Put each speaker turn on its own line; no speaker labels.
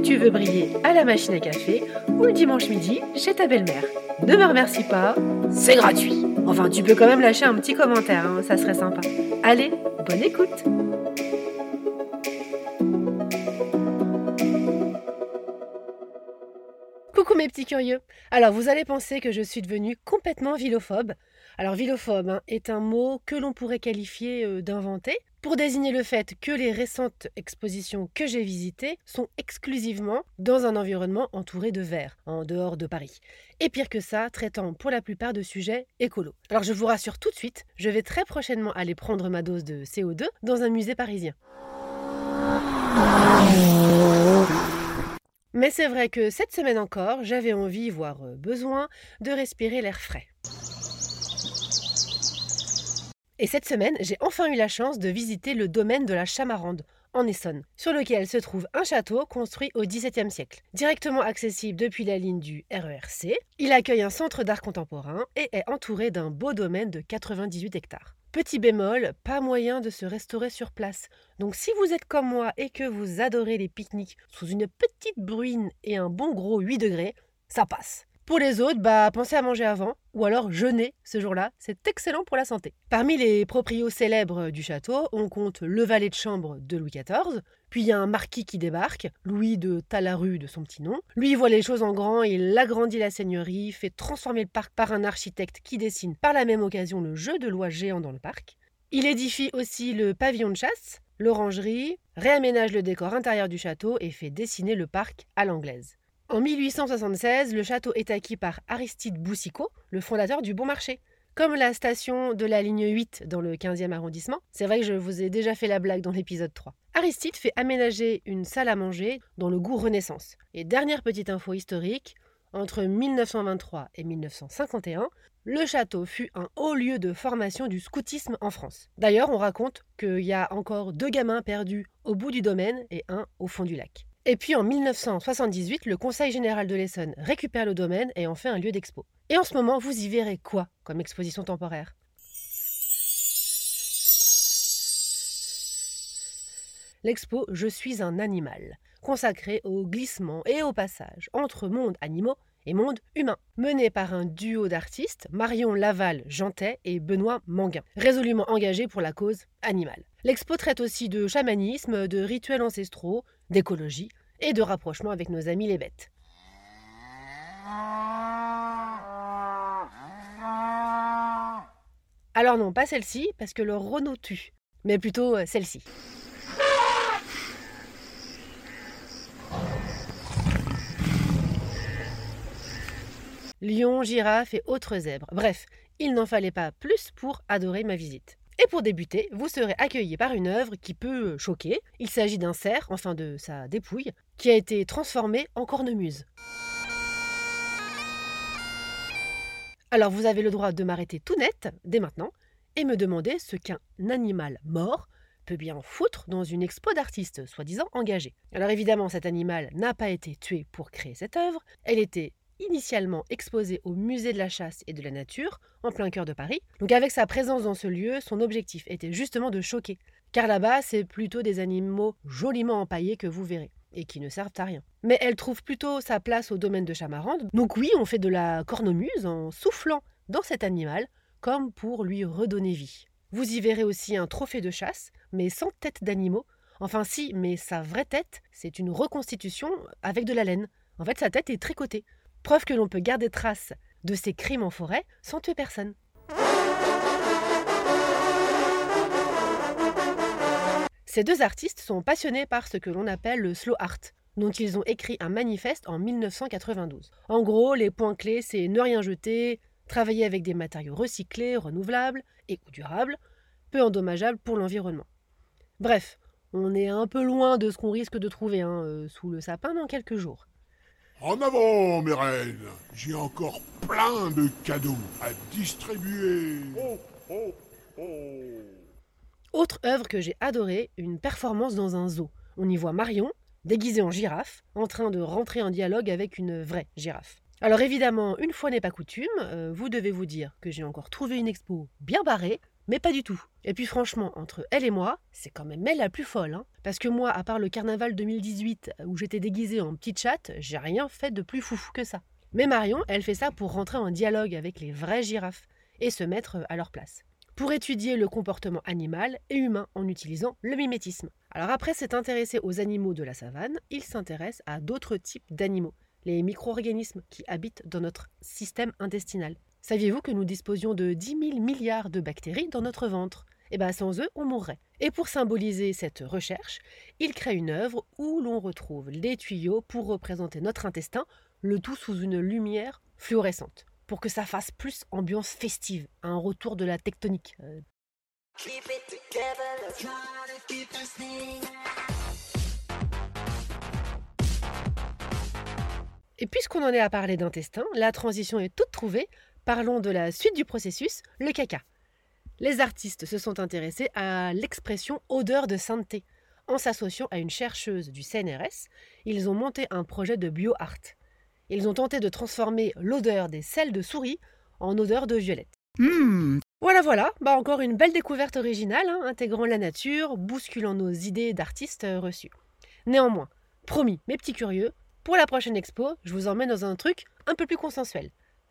tu veux briller à la machine à café ou le dimanche midi chez ta belle-mère. Ne me remercie pas, c'est gratuit. Enfin, tu peux quand même lâcher un petit commentaire, hein, ça serait sympa. Allez, bonne écoute Coucou mes petits curieux. Alors vous allez penser que je suis devenue complètement vilophobe. Alors vilophobe hein, est un mot que l'on pourrait qualifier euh, d'inventé pour désigner le fait que les récentes expositions que j'ai visitées sont exclusivement dans un environnement entouré de verre, en dehors de Paris. Et pire que ça, traitant pour la plupart de sujets écolos. Alors je vous rassure tout de suite, je vais très prochainement aller prendre ma dose de CO2 dans un musée parisien. Mais c'est vrai que cette semaine encore, j'avais envie, voire euh, besoin, de respirer l'air frais. Et cette semaine, j'ai enfin eu la chance de visiter le domaine de la Chamarande, en Essonne, sur lequel se trouve un château construit au XVIIe siècle. Directement accessible depuis la ligne du RERC, il accueille un centre d'art contemporain et est entouré d'un beau domaine de 98 hectares. Petit bémol, pas moyen de se restaurer sur place. Donc si vous êtes comme moi et que vous adorez les pique-niques sous une petite bruine et un bon gros 8 degrés, ça passe. Pour les autres, bah pensez à manger avant ou alors jeûner ce jour-là, c'est excellent pour la santé. Parmi les proprios célèbres du château, on compte le valet de chambre de Louis XIV, puis il y a un marquis qui débarque, Louis de Talaru de son petit nom. Lui voit les choses en grand, il agrandit la seigneurie, fait transformer le parc par un architecte qui dessine par la même occasion le jeu de loi géant dans le parc. Il édifie aussi le pavillon de chasse, l'orangerie, réaménage le décor intérieur du château et fait dessiner le parc à l'anglaise. En 1876, le château est acquis par Aristide Boussicot, le fondateur du Bon Marché. Comme la station de la ligne 8 dans le 15e arrondissement, c'est vrai que je vous ai déjà fait la blague dans l'épisode 3. Aristide fait aménager une salle à manger dans le goût Renaissance. Et dernière petite info historique, entre 1923 et 1951, le château fut un haut lieu de formation du scoutisme en France. D'ailleurs, on raconte qu'il y a encore deux gamins perdus au bout du domaine et un au fond du lac. Et puis en 1978, le Conseil général de l'Essonne récupère le domaine et en fait un lieu d'expo. Et en ce moment, vous y verrez quoi comme exposition temporaire? L'expo Je suis un animal, consacrée au glissement et au passage entre monde animaux et monde humain, menée par un duo d'artistes, Marion Laval Jantet et Benoît Manguin, résolument engagés pour la cause animale. L'expo traite aussi de chamanisme, de rituels ancestraux, d'écologie et de rapprochement avec nos amis les bêtes. Alors non, pas celle-ci, parce que le Renault tue, mais plutôt euh, celle-ci. Lion, girafe et autres zèbres. Bref, il n'en fallait pas plus pour adorer ma visite. Et pour débuter, vous serez accueilli par une œuvre qui peut choquer. Il s'agit d'un cerf, enfin de sa dépouille, qui a été transformé en cornemuse. Alors vous avez le droit de m'arrêter tout net, dès maintenant, et me demander ce qu'un animal mort peut bien foutre dans une expo d'artistes soi-disant engagés. Alors évidemment, cet animal n'a pas été tué pour créer cette œuvre, elle était initialement exposé au musée de la chasse et de la nature, en plein cœur de Paris. Donc avec sa présence dans ce lieu, son objectif était justement de choquer. Car là-bas, c'est plutôt des animaux joliment empaillés que vous verrez, et qui ne servent à rien. Mais elle trouve plutôt sa place au domaine de Chamarande. Donc oui, on fait de la cornemuse en soufflant dans cet animal, comme pour lui redonner vie. Vous y verrez aussi un trophée de chasse, mais sans tête d'animaux. Enfin si, mais sa vraie tête, c'est une reconstitution avec de la laine. En fait, sa tête est tricotée. Preuve que l'on peut garder trace de ces crimes en forêt sans tuer personne. Ces deux artistes sont passionnés par ce que l'on appelle le slow art, dont ils ont écrit un manifeste en 1992. En gros, les points clés, c'est ne rien jeter, travailler avec des matériaux recyclés, renouvelables et ou durables, peu endommageables pour l'environnement. Bref, on est un peu loin de ce qu'on risque de trouver hein, euh, sous le sapin dans quelques jours.
En avant, mes reines J'ai encore plein de cadeaux à distribuer. Oh, oh, oh.
Autre œuvre que j'ai adorée, une performance dans un zoo. On y voit Marion, déguisée en girafe, en train de rentrer en dialogue avec une vraie girafe. Alors évidemment, une fois n'est pas coutume, euh, vous devez vous dire que j'ai encore trouvé une expo bien barrée, mais pas du tout. Et puis franchement, entre elle et moi, c'est quand même elle la plus folle. Hein. Parce que moi, à part le carnaval 2018 où j'étais déguisée en petite chatte, j'ai rien fait de plus foufou que ça. Mais Marion, elle fait ça pour rentrer en dialogue avec les vraies girafes et se mettre à leur place. Pour étudier le comportement animal et humain en utilisant le mimétisme. Alors après s'être intéressé aux animaux de la savane, il s'intéresse à d'autres types d'animaux, les micro-organismes qui habitent dans notre système intestinal. Saviez-vous que nous disposions de 10 000 milliards de bactéries dans notre ventre? Eh bien, sans eux, on mourrait. Et pour symboliser cette recherche, il crée une œuvre où l'on retrouve les tuyaux pour représenter notre intestin, le tout sous une lumière fluorescente, pour que ça fasse plus ambiance festive, un retour de la tectonique. Euh, Et puisqu'on en est à parler d'intestin, la transition est toute trouvée Parlons de la suite du processus, le caca. Les artistes se sont intéressés à l'expression odeur de sainteté. En s'associant à une chercheuse du CNRS, ils ont monté un projet de bio-art. Ils ont tenté de transformer l'odeur des sels de souris en odeur de violette. Hmm. Voilà, voilà, bah encore une belle découverte originale, hein, intégrant la nature, bousculant nos idées d'artistes reçus. Néanmoins, promis, mes petits curieux, pour la prochaine expo, je vous emmène dans un truc un peu plus consensuel.